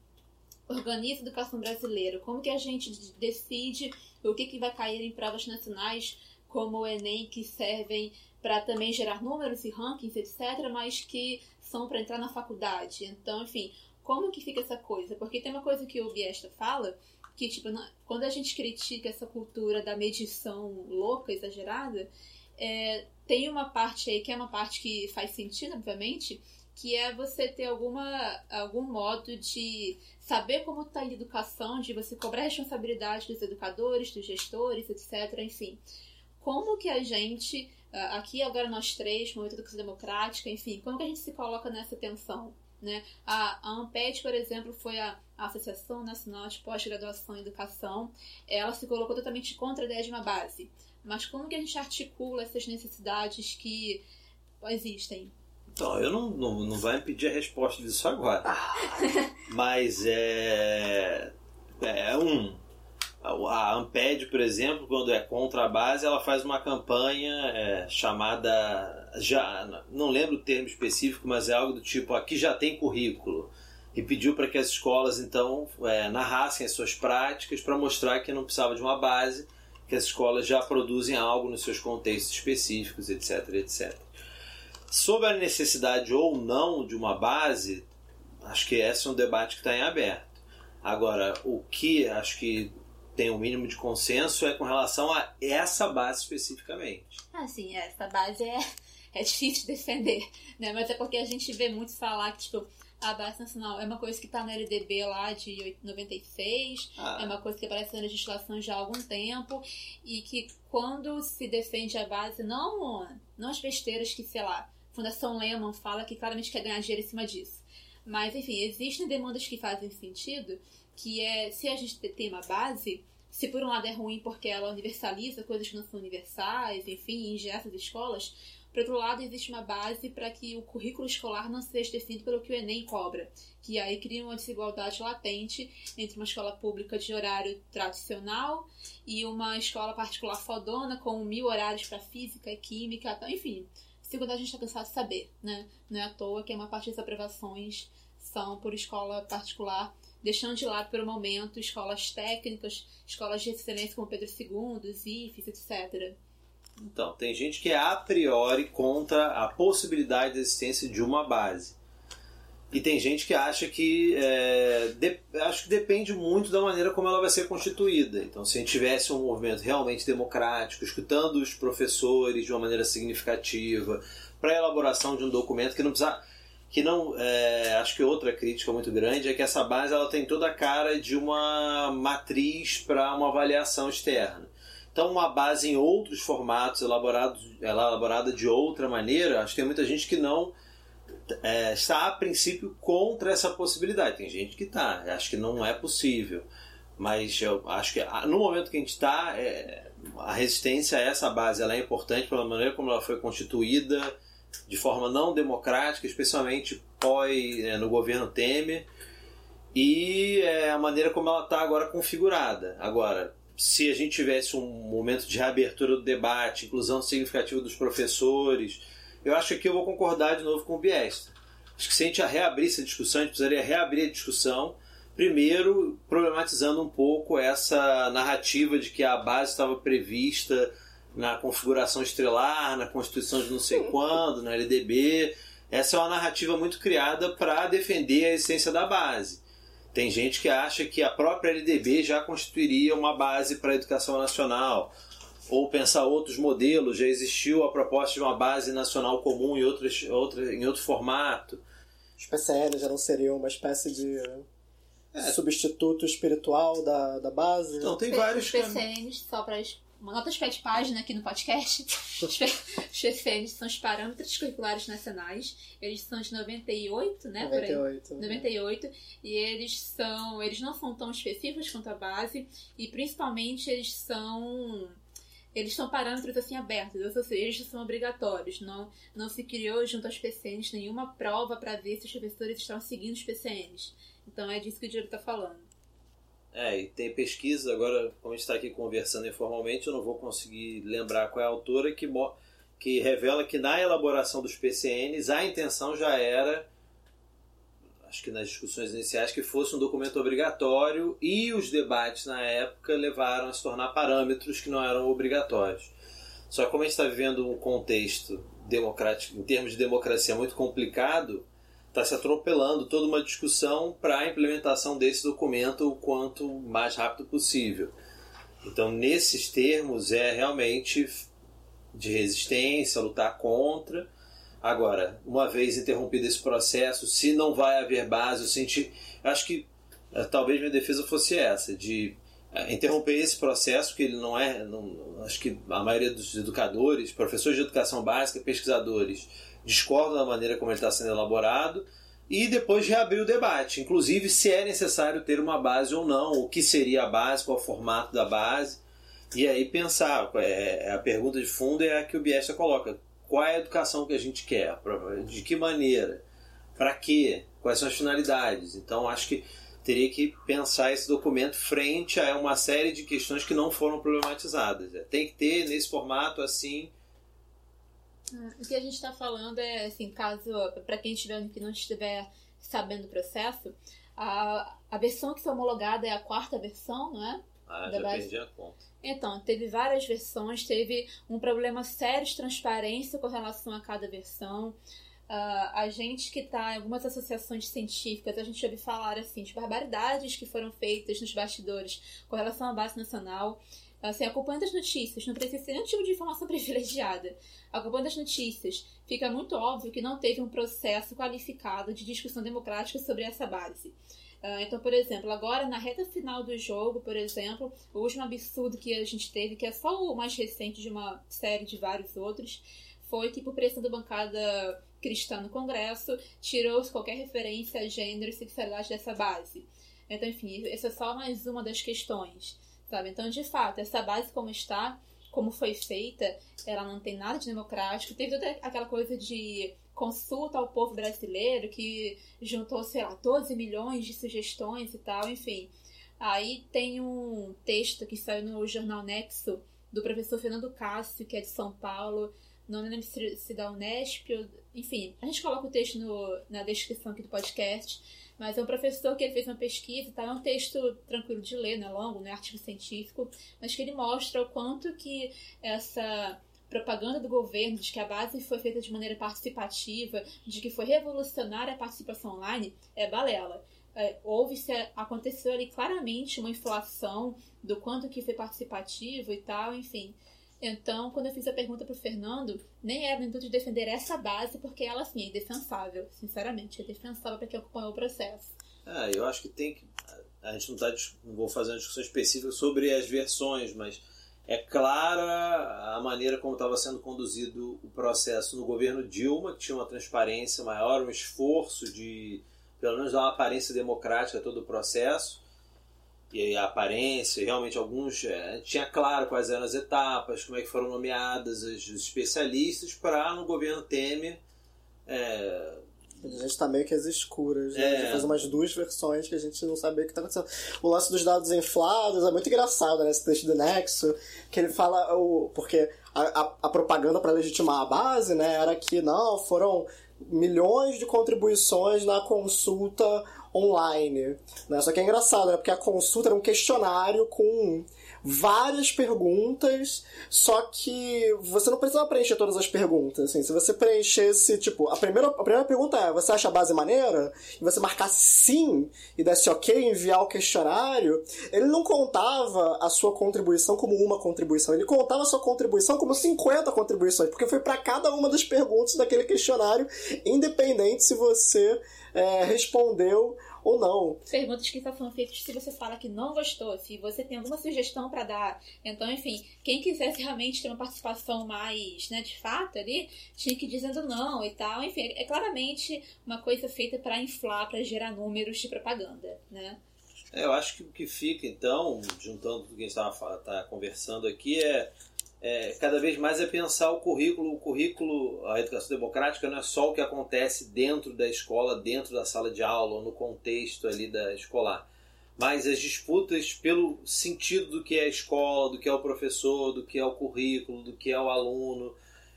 Speaker 1: organiza a educação brasileira? Como que a gente decide o que, que vai cair em provas nacionais, como o Enem, que servem para também gerar números e rankings, etc., mas que são para entrar na faculdade. Então, enfim, como que fica essa coisa? Porque tem uma coisa que o Biesta fala, que, tipo, quando a gente critica essa cultura da medição louca, exagerada, é, tem uma parte aí que é uma parte que faz sentido, obviamente, que é você ter alguma, algum modo de saber como está a educação, de você cobrar a responsabilidade dos educadores, dos gestores, etc. Enfim, como que a gente, aqui agora nós três, Movimento Educação Democrática, enfim, como que a gente se coloca nessa tensão? Né? A, a por exemplo, foi a, a Associação Nacional de Pós-Graduação em Educação. Ela se colocou totalmente contra a ideia de uma base. Mas como que a gente articula essas necessidades que existem?
Speaker 2: Então, eu não, não, não vai impedir a resposta disso agora. Mas é. É um. A Amped, por exemplo, quando é contra a base, ela faz uma campanha é, chamada. já Não lembro o termo específico, mas é algo do tipo: aqui já tem currículo. E pediu para que as escolas, então, é, narrassem as suas práticas para mostrar que não precisava de uma base, que as escolas já produzem algo nos seus contextos específicos, etc, etc. Sobre a necessidade ou não de uma base, acho que esse é um debate que está em aberto. Agora, o que acho que tem um mínimo de consenso é com relação a essa base especificamente.
Speaker 1: Ah, sim, essa base é, é difícil de defender, né? Mas é porque a gente vê muito falar que, tipo, a base nacional é uma coisa que está na LDB lá de 96, ah. é uma coisa que aparece na legislação já há algum tempo, e que quando se defende a base, não, não as besteiras que, sei lá, Fundação Lehman fala que claramente quer ganhar dinheiro em cima disso. Mas, enfim, existem demandas que fazem sentido, que é, se a gente tem uma base, se por um lado é ruim porque ela universaliza coisas que não são universais, enfim, ingessa as escolas, por outro lado, existe uma base para que o currículo escolar não seja definido pelo que o Enem cobra, que aí cria uma desigualdade latente entre uma escola pública de horário tradicional e uma escola particular fodona com mil horários para física, química, enfim, Segundo, a gente está cansado de saber, né? Não é à toa que uma parte das aprovações são por escola particular, deixando de lado, pelo momento, escolas técnicas, escolas de excelência como Pedro II, IFES, etc.
Speaker 2: Então, tem gente que é a priori contra a possibilidade da existência de uma base. E tem gente que acha que é, de, acho que depende muito da maneira como ela vai ser constituída. Então, se a gente tivesse um movimento realmente democrático, escutando os professores de uma maneira significativa, para a elaboração de um documento que não precisa, que não, é, acho que outra crítica muito grande é que essa base ela tem toda a cara de uma matriz para uma avaliação externa. Então, uma base em outros formatos, elaborado, elaborada de outra maneira, acho que tem muita gente que não é, está a princípio contra essa possibilidade. Tem gente que está, acho que não é possível. Mas eu acho que no momento que a gente está, é, a resistência a essa base ela é importante pela maneira como ela foi constituída, de forma não democrática, especialmente pós, é, no governo Temer, e é, a maneira como ela está agora configurada. Agora, se a gente tivesse um momento de reabertura do debate, inclusão significativa dos professores, eu acho que aqui eu vou concordar de novo com o Biesta. Acho que se a gente reabrir essa discussão, a gente precisaria reabrir a discussão, primeiro problematizando um pouco essa narrativa de que a base estava prevista na configuração estrelar, na Constituição de não sei quando, na LDB. Essa é uma narrativa muito criada para defender a essência da base. Tem gente que acha que a própria LDB já constituiria uma base para a educação nacional ou pensar outros modelos, já existiu a proposta de uma base nacional comum em, outros, outra, em outro formato.
Speaker 3: Os PCN já não seriam uma espécie de é. substituto espiritual da, da base?
Speaker 2: Então, tem vários
Speaker 1: Os PCNs, só para uma nota de pé de página aqui no podcast. Os PCNs são os parâmetros curriculares nacionais. Eles são de 98, né?
Speaker 3: 98.
Speaker 1: 98. E eles são. Eles não são tão específicos quanto a base. E principalmente eles são eles são parâmetros assim abertos, ou seja, eles são obrigatórios. Não, não se criou junto aos PCNs nenhuma prova para ver se os professores estão seguindo os PCNs. Então é disso que o Diego está falando.
Speaker 2: É, e tem pesquisa, agora, como a gente está aqui conversando informalmente, eu não vou conseguir lembrar qual é a autora, que, que revela que na elaboração dos PCNs a intenção já era, acho que nas discussões iniciais, que fosse um documento obrigatório e os debates na época levaram a se tornar parâmetros que não eram obrigatórios. Só que como a gente está vivendo um contexto democrático, em termos de democracia, muito complicado, está se atropelando toda uma discussão para a implementação desse documento o quanto mais rápido possível. Então, nesses termos, é realmente de resistência, lutar contra. Agora, uma vez interrompido esse processo, se não vai haver base, eu senti. Acho que eh, talvez minha defesa fosse essa, de eh, interromper esse processo, que ele não é. Não, acho que a maioria dos educadores, professores de educação básica, pesquisadores, discordam da maneira como ele está sendo elaborado e depois reabrir o debate, inclusive se é necessário ter uma base ou não, o que seria a base, qual é o formato da base, e aí pensar. É, a pergunta de fundo é a que o Biesta coloca: qual é a educação que a gente quer? De que maneira? Para quê? Quais são as finalidades? Então acho que teria que pensar esse documento frente a uma série de questões que não foram problematizadas. É, tem que ter nesse formato assim
Speaker 1: o que a gente está falando é, assim, caso, para quem estiver que não estiver sabendo o processo, a, a versão que foi homologada é a quarta versão, não é?
Speaker 2: Ah, já base. perdi a conta.
Speaker 1: Então, teve várias versões, teve um problema sério de transparência com relação a cada versão. Uh, a gente que está em algumas associações científicas, a gente ouve falar assim de barbaridades que foram feitas nos bastidores com relação à base nacional. Assim, acompanhando as notícias, não precisa ser nenhum tipo de informação privilegiada. Acompanhando as notícias, fica muito óbvio que não teve um processo qualificado de discussão democrática sobre essa base. Uh, então, por exemplo, agora na reta final do jogo, por exemplo, o último absurdo que a gente teve, que é só o mais recente de uma série de vários outros, foi que, por pressão da bancada cristã no Congresso, tirou-se qualquer referência a gênero e sexualidade dessa base. Então, enfim, essa é só mais uma das questões sabe? Então, de fato, essa base como está, como foi feita, ela não tem nada de democrático. Teve toda aquela coisa de consulta ao povo brasileiro que juntou, sei lá, 12 milhões de sugestões e tal, enfim. Aí tem um texto que saiu no jornal Nexo do professor Fernando Cássio, que é de São Paulo, não lembro se da Unesp, enfim, a gente coloca o texto no, na descrição aqui do podcast mas é um professor que ele fez uma pesquisa, tá? É um texto tranquilo de ler, não é longo, não é artigo científico, mas que ele mostra o quanto que essa propaganda do governo de que a base foi feita de maneira participativa, de que foi revolucionária a participação online, é balela. É, houve, se aconteceu ali claramente uma inflação do quanto que foi participativo e tal, enfim. Então, quando eu fiz a pergunta pro Fernando, nem era no intuito de defender essa base, porque ela, assim, é indefensável, sinceramente. É defensável para quem acompanhou o processo.
Speaker 2: Ah, eu acho que tem que. A gente não, tá, não vou fazer uma discussão específica sobre as versões, mas é clara a maneira como estava sendo conduzido o processo no governo Dilma, que tinha uma transparência maior, um esforço de, pelo menos, dar uma aparência democrática a todo o processo. E a aparência, realmente alguns é, tinha claro quais eram as etapas, como é que foram nomeadas os especialistas para no governo Temer é,
Speaker 3: a gente está meio que às escuras. Né? É. A gente fez umas duas versões que a gente não sabia o que está acontecendo. O lance dos dados inflados é muito engraçado, né? Esse texto do Nexo, que ele fala. O, porque a, a, a propaganda para legitimar a base, né? Era que não, foram milhões de contribuições na consulta online. Né? Só que é engraçado, né? Porque a consulta era um questionário com várias perguntas, só que você não precisava preencher todas as perguntas. Assim, se você preenchesse, tipo, a primeira, a primeira pergunta é: você acha a base maneira? E você marcasse sim e desse ok, enviar o questionário, ele não contava a sua contribuição como uma contribuição, ele contava a sua contribuição como 50 contribuições, porque foi para cada uma das perguntas daquele questionário, independente se você é, respondeu ou não.
Speaker 1: Perguntas que são feitas se você fala que não gostou, se você tem alguma sugestão para dar. Então, enfim, quem quisesse realmente ter uma participação mais, né, de fato ali, tinha que ir dizendo não e tal. Enfim, é claramente uma coisa feita para inflar, para gerar números de propaganda, né?
Speaker 2: É, eu acho que o que fica, então, juntando tudo que a gente estava tá conversando aqui, é é, cada vez mais é pensar o currículo. O currículo, a educação democrática não é só o que acontece dentro da escola, dentro da sala de aula, no contexto ali da escolar. Mas as disputas pelo sentido do que é a escola, do que é o professor, do que é o currículo, do que é o aluno.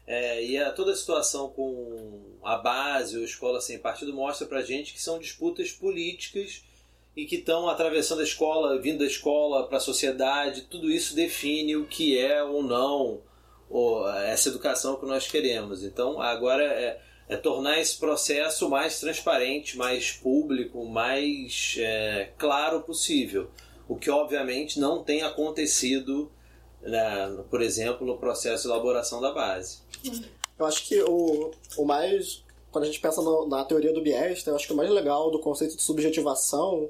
Speaker 2: É, e a, toda a situação com a base ou escola sem partido mostra pra gente que são disputas políticas e que estão atravessando a escola, vindo da escola para a sociedade, tudo isso define o que é ou não ou essa educação que nós queremos. Então, agora é, é tornar esse processo mais transparente, mais público, mais é, claro possível. O que, obviamente, não tem acontecido, né, por exemplo, no processo de elaboração da base.
Speaker 3: Eu acho que o, o mais. Quando a gente pensa no- na teoria do Biesta, eu acho que o mais legal do conceito de subjetivação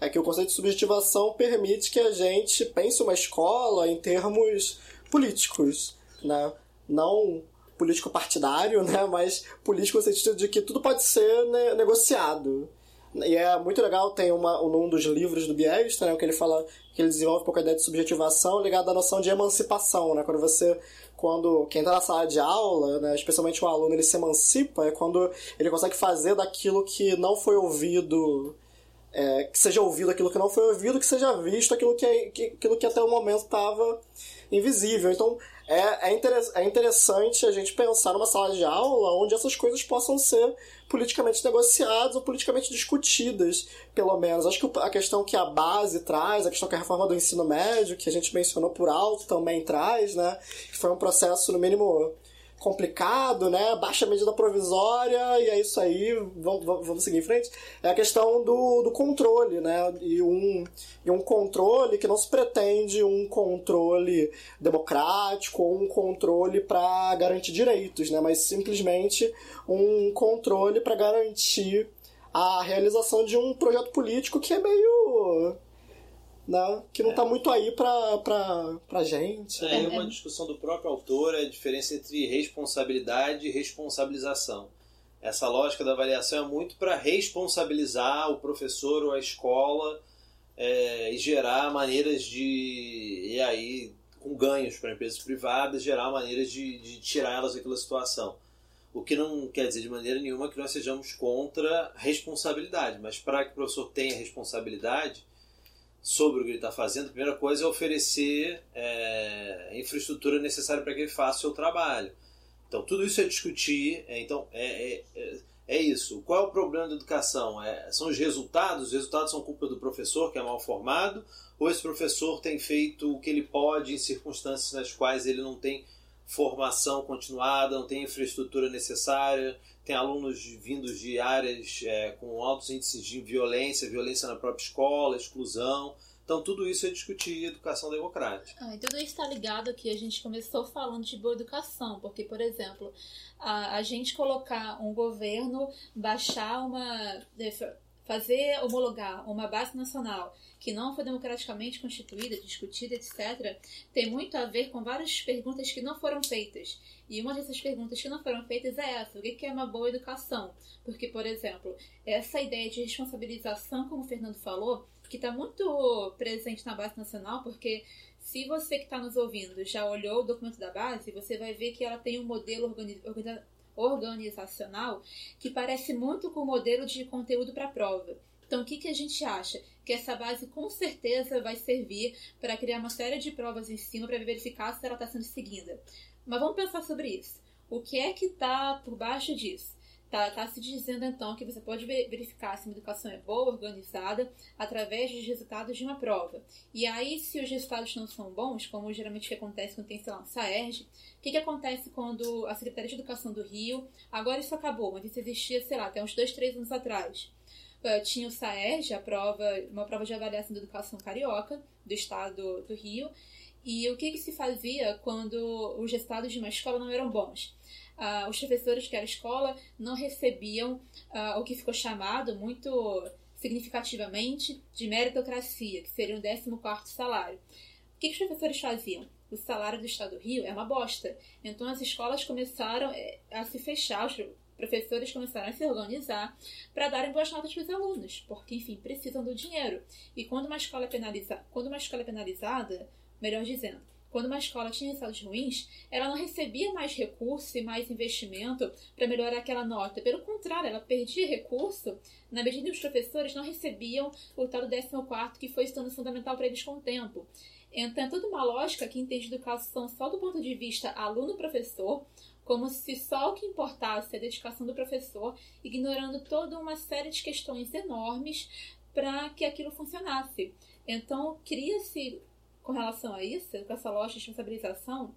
Speaker 3: é que o conceito de subjetivação permite que a gente pense uma escola em termos políticos, né? Não político partidário, né? Mas político no sentido de que tudo pode ser ne- negociado. E é muito legal, tem uma, um dos livros do Biesta, né, que ele fala que ele desenvolve um pouco a ideia de subjetivação ligada à noção de emancipação, né? Quando você quando quem está na sala de aula, né, especialmente o aluno, ele se emancipa, é quando ele consegue fazer daquilo que não foi ouvido, é, que seja ouvido aquilo que não foi ouvido, que seja visto aquilo que, é- que- aquilo que até o momento estava invisível. Então é, é, é interessante a gente pensar numa sala de aula onde essas coisas possam ser politicamente negociadas ou politicamente discutidas, pelo menos. Acho que a questão que a base traz, a questão que a reforma do ensino médio, que a gente mencionou por alto, também traz, né? Foi um processo, no mínimo, complicado, né? Baixa medida provisória, e é isso aí, vamos vamos seguir em frente. É a questão do, do controle, né? E um, e um controle que não se pretende um controle democrático ou um controle para garantir direitos, né? Mas simplesmente um controle para garantir a realização de um projeto político que é meio. Né? Que não tá muito aí pra, pra, pra gente.
Speaker 2: É, e uma discussão do próprio autor é a diferença entre responsabilidade e responsabilização. Essa lógica da avaliação é muito para responsabilizar o professor ou a escola é, e gerar maneiras de. E aí, com ganhos para empresas privadas, gerar maneiras de, de tirar elas daquela situação. O que não quer dizer de maneira nenhuma que nós sejamos contra responsabilidade, mas para que o professor tenha responsabilidade sobre o que ele está fazendo, a primeira coisa é oferecer é, a infraestrutura necessária para que ele faça o seu trabalho. Então, tudo isso é discutir. é, então, é, é, é, é isso. Qual é o problema da educação? É, são os resultados? Os resultados são culpa do professor, que é mal formado? Ou esse professor tem feito o que ele pode em circunstâncias nas quais ele não tem formação continuada, não tem infraestrutura necessária, tem alunos vindos de áreas é, com altos índices de violência, violência na própria escola, exclusão. Então, tudo isso é discutir educação democrática.
Speaker 1: Ah, e tudo isso está ligado que a gente começou falando de boa educação, porque, por exemplo, a, a gente colocar um governo, baixar uma. Fazer homologar uma base nacional que não foi democraticamente constituída, discutida, etc., tem muito a ver com várias perguntas que não foram feitas. E uma dessas perguntas que não foram feitas é essa: o que é uma boa educação? Porque, por exemplo, essa ideia de responsabilização, como o Fernando falou, que está muito presente na base nacional, porque se você que está nos ouvindo já olhou o documento da base, você vai ver que ela tem um modelo organi organizacional que parece muito com o modelo de conteúdo para prova. Então, o que, que a gente acha? Que essa base com certeza vai servir para criar uma série de provas em cima para verificar se ela está sendo seguida. Mas vamos pensar sobre isso. O que é que está por baixo disso? Tá, tá se dizendo então que você pode verificar se uma educação é boa, organizada, através dos resultados de uma prova. E aí, se os resultados não são bons, como geralmente acontece quando tem, sei lá, um SAERJ, o que, que acontece quando a Secretaria de Educação do Rio, agora isso acabou, mas isso existia, sei lá, até uns dois, três anos atrás. Uh, tinha o SAERJ, a prova, uma prova de avaliação da educação carioca, do estado do Rio, e o que, que se fazia quando os resultados de uma escola não eram bons? Uh, os professores que era escola não recebiam uh, o que ficou chamado muito significativamente de meritocracia, que seria o 14 salário. O que, que os professores faziam? O salário do Estado do Rio é uma bosta. Então as escolas começaram a se fechar, os professores começaram a se organizar para darem boas notas para os alunos, porque, enfim, precisam do dinheiro. E quando uma escola é, quando uma escola é penalizada, melhor dizendo, quando uma escola tinha resultados ruins, ela não recebia mais recurso e mais investimento para melhorar aquela nota. Pelo contrário, ela perdia recurso na medida que os professores não recebiam o tal do 14 que foi estando fundamental para eles com o tempo. Então, é toda uma lógica que entende educação só do ponto de vista aluno-professor, como se só o que importasse a dedicação do professor, ignorando toda uma série de questões enormes para que aquilo funcionasse. Então, cria-se, com relação a isso, com essa lógica de responsabilização,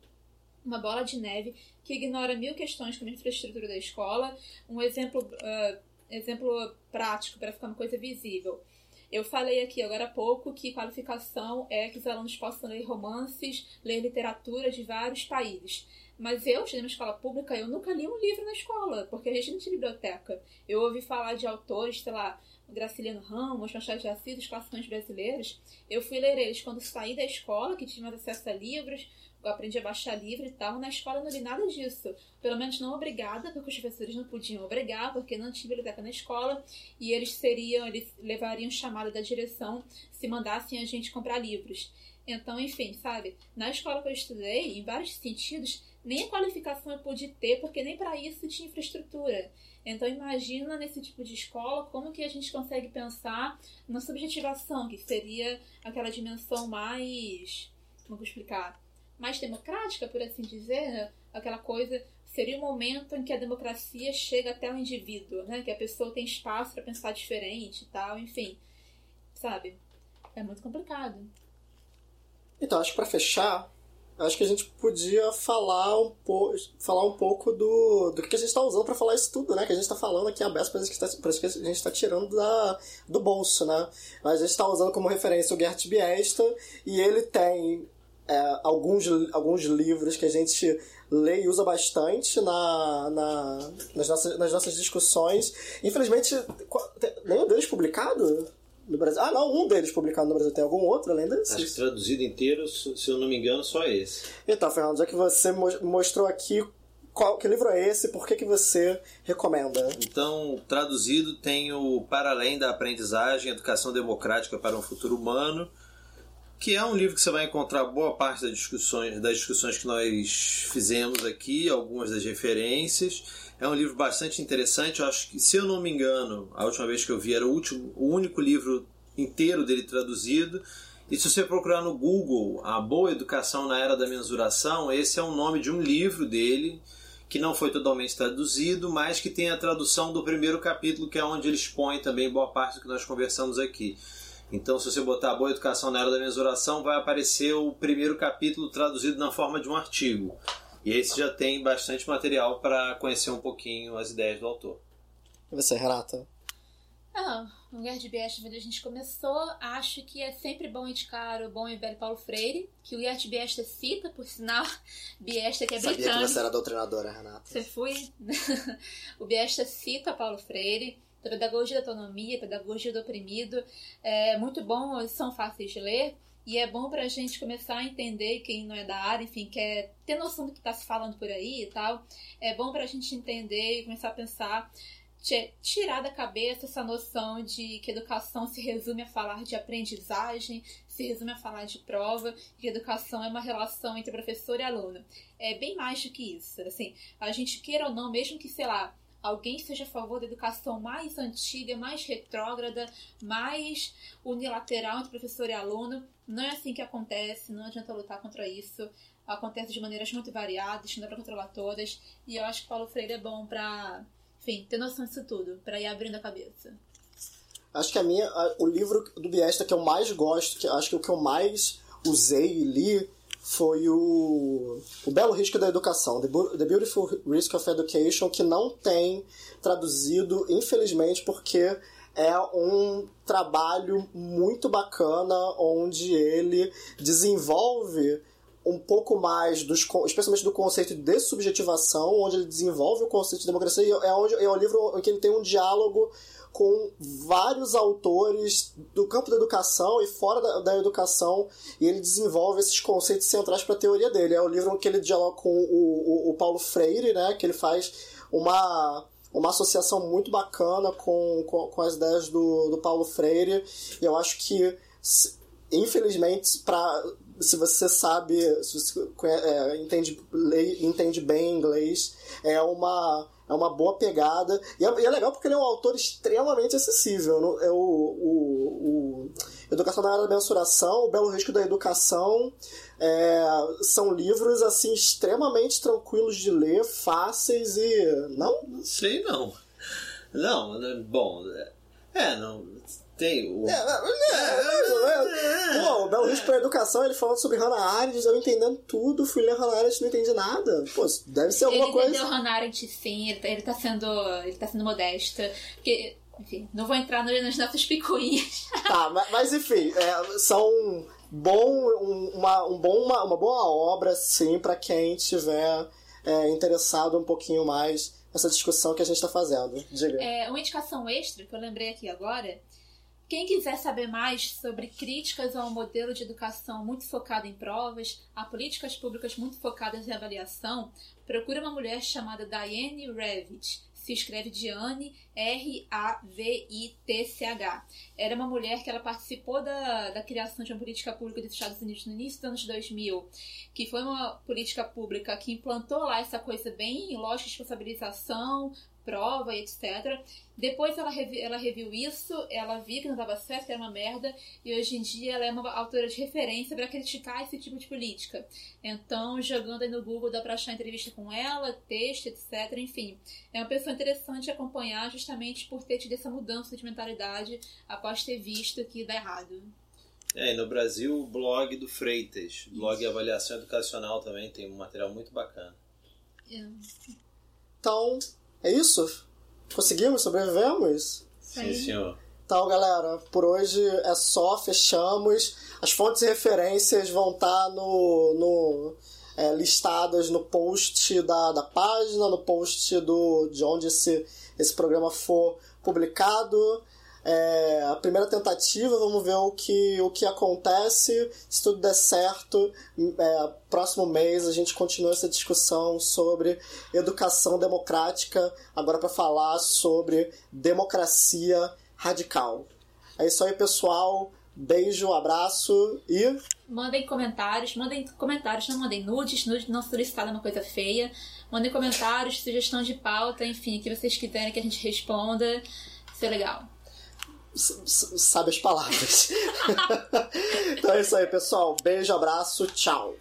Speaker 1: uma bola de neve que ignora mil questões como a infraestrutura da escola. Um exemplo, uh, exemplo prático para ficar uma coisa visível. Eu falei aqui agora há pouco que qualificação é que os alunos possam ler romances, ler literatura de vários países. Mas eu, estudei numa escola pública, eu nunca li um livro na escola, porque a gente não tinha biblioteca. Eu ouvi falar de autores, sei lá, Graciliano Ramos, Machado de Assis, os classicões brasileiros. Eu fui ler eles quando saí da escola, que tinha mais acesso a livros, eu aprendi a baixar livro e tal. Na escola eu não li nada disso. Pelo menos não obrigada, porque os professores não podiam obrigar, porque não tinha biblioteca na escola. E eles seriam, eles levariam chamada da direção se mandassem a gente comprar livros. Então, enfim, sabe? Na escola que eu estudei, em vários sentidos, nem a qualificação eu pude ter, porque nem para isso tinha infraestrutura. Então imagina nesse tipo de escola como que a gente consegue pensar na subjetivação, que seria aquela dimensão mais, como vou explicar, mais democrática, por assim dizer, né? aquela coisa seria o momento em que a democracia chega até o indivíduo, né? Que a pessoa tem espaço para pensar diferente e tal, enfim. Sabe? É muito complicado.
Speaker 3: Então, acho que para fechar, acho que a gente podia falar um, po falar um pouco do, do que a gente está usando para falar isso tudo, né? Que a gente está falando aqui aberto, que, tá, que a gente está tirando da, do bolso, né? Mas a gente está usando como referência o Gert Biesta e ele tem é, alguns, alguns livros que a gente lê e usa bastante na, na, nas, nossas, nas nossas discussões. Infelizmente, nenhum deles publicado no Brasil. Ah, não, um deles publicado no Brasil. Tem algum outro além desse?
Speaker 2: Acho que traduzido inteiro, se eu não me engano, só esse.
Speaker 3: Então, Fernando, já que você mostrou aqui qual, que livro é esse, por que, que você recomenda?
Speaker 2: Então, traduzido tem o Para Além da Aprendizagem, Educação Democrática para um Futuro Humano, que é um livro que você vai encontrar boa parte das discussões, das discussões que nós fizemos aqui, algumas das referências. É um livro bastante interessante. Eu acho que, se eu não me engano, a última vez que eu vi era o, último, o único livro inteiro dele traduzido. E se você procurar no Google A Boa Educação na Era da Mensuração, esse é o nome de um livro dele que não foi totalmente traduzido, mas que tem a tradução do primeiro capítulo, que é onde ele expõe também boa parte do que nós conversamos aqui. Então, se você botar Boa Educação na Era da Mensuração, vai aparecer o primeiro capítulo traduzido na forma de um artigo. E esse já tem bastante material para conhecer um pouquinho as ideias do autor.
Speaker 3: E você, Renata?
Speaker 1: Ah, o lugar de Bieste, onde a gente começou, acho que é sempre bom indicar o bom e velho Paulo Freire, que o Gert Biesta cita, por sinal, Biesta que é
Speaker 3: Sabia
Speaker 1: britânico.
Speaker 3: que você era doutrinadora, Renata.
Speaker 1: Você foi? o Biesta cita Paulo Freire, da pedagogia da autonomia, pedagogia do oprimido. É muito bom, são fáceis de ler. E é bom pra gente começar a entender, quem não é da área, enfim, quer ter noção do que está se falando por aí e tal. É bom pra gente entender e começar a pensar, tirar da cabeça essa noção de que educação se resume a falar de aprendizagem, se resume a falar de prova, que educação é uma relação entre professor e aluno. É bem mais do que isso. Assim, a gente queira ou não, mesmo que, sei lá, alguém seja a favor da educação mais antiga, mais retrógrada, mais unilateral entre professor e aluno. Não é assim que acontece, não adianta lutar contra isso. Acontece de maneiras muito variadas, não dá para controlar todas. E eu acho que Paulo Freire é bom para, enfim, ter noção disso tudo, para ir abrindo a cabeça.
Speaker 3: Acho que a minha, o livro do Biesta que eu mais gosto, que acho que o que eu mais usei e li foi o, o Belo Risco da Educação, The, Beautiful Risk of Education, que não tem traduzido, infelizmente, porque é um trabalho muito bacana onde ele desenvolve um pouco mais dos especialmente do conceito de subjetivação, onde ele desenvolve o conceito de democracia é onde é o livro em que ele tem um diálogo com vários autores do campo da educação e fora da, da educação, e ele desenvolve esses conceitos centrais para a teoria dele. É o livro que ele dialoga com o, o, o Paulo Freire, né, que ele faz uma uma associação muito bacana com, com, com, as ideias do, do Paulo Freire. E eu acho que, infelizmente, para se você sabe, se você é, entende, lê- entende bem inglês, é uma, é uma boa pegada. E é, e é legal porque ele é um autor extremamente acessível. É o, o, o Educação na Era da Mensuração, O Belo Risco da Educação, é, são livros assim extremamente tranquilos de ler, fáceis e. Não?
Speaker 2: Não sei não. Não, né, bom. é- É, não. Tem o.
Speaker 3: É, é, é, é. Pô, o Belo Risco para Educação, ele falando sobre Hannah Arendt, eu entendendo tudo, fui ler Hannah Arendt e não entendi nada. Pô, deve ser alguma
Speaker 1: ele
Speaker 3: coisa.
Speaker 1: entendeu Hannah Arendt, sim, ele tá, ele tá sendo. ele tá sendo modesta. Porque, enfim, não vou entrar no- nas nossas picuinhas.
Speaker 3: Tá, ma- mas enfim, é, são bom, um, uma, um bom, uma, uma boa obra, sim, para quem tiver é, interessado um pouquinho mais nessa discussão que a gente está fazendo. Diga.
Speaker 1: É, uma indicação extra que eu lembrei aqui agora. Quem quiser saber mais sobre críticas ao modelo de educação muito focado em provas, a políticas públicas muito focadas em avaliação, procure uma mulher chamada Diane Ravitch. Se escreve Diane R-A-V-I-T-C-H. Era uma mulher que ela participou da, da criação de uma política pública dos Estados Unidos no início dos anos 2000, que foi uma política pública que implantou lá essa coisa bem lógica de responsabilização, prova e etc. Depois ela, revi- ela reviu isso, ela viu que não dava certo, que era uma merda, e hoje em dia ela é uma autora de referência para criticar esse tipo de política. Então, jogando aí no Google, dá pra achar entrevista com ela, texto, etc. Enfim, é uma pessoa interessante de acompanhar justamente por ter tido essa mudança de mentalidade após ter visto que dá errado.
Speaker 2: É, e no Brasil, o blog do Freitas. Blog Avaliação Educacional também tem um material muito bacana.
Speaker 3: Então, é isso? Conseguimos? Sobrevivemos?
Speaker 2: Sim, senhor.
Speaker 3: Então, galera, por hoje é só, fechamos. As fontes e referências vão estar no, no, é, listadas no post da, da página, no post do, de onde esse, esse programa for publicado. É, a primeira tentativa, vamos ver o que, o que acontece. Se tudo der certo, é, próximo mês a gente continua essa discussão sobre educação democrática, agora para falar sobre democracia radical. É isso aí, pessoal. Beijo, abraço e
Speaker 1: Mandem comentários, mandem comentários, não mandem nudes, nudes não solicitado é uma coisa feia. Mandem comentários, sugestão de pauta, enfim, o que vocês quiserem que a gente responda. Isso é legal.
Speaker 3: Sabe as palavras. então é isso aí, pessoal. Beijo, abraço, tchau.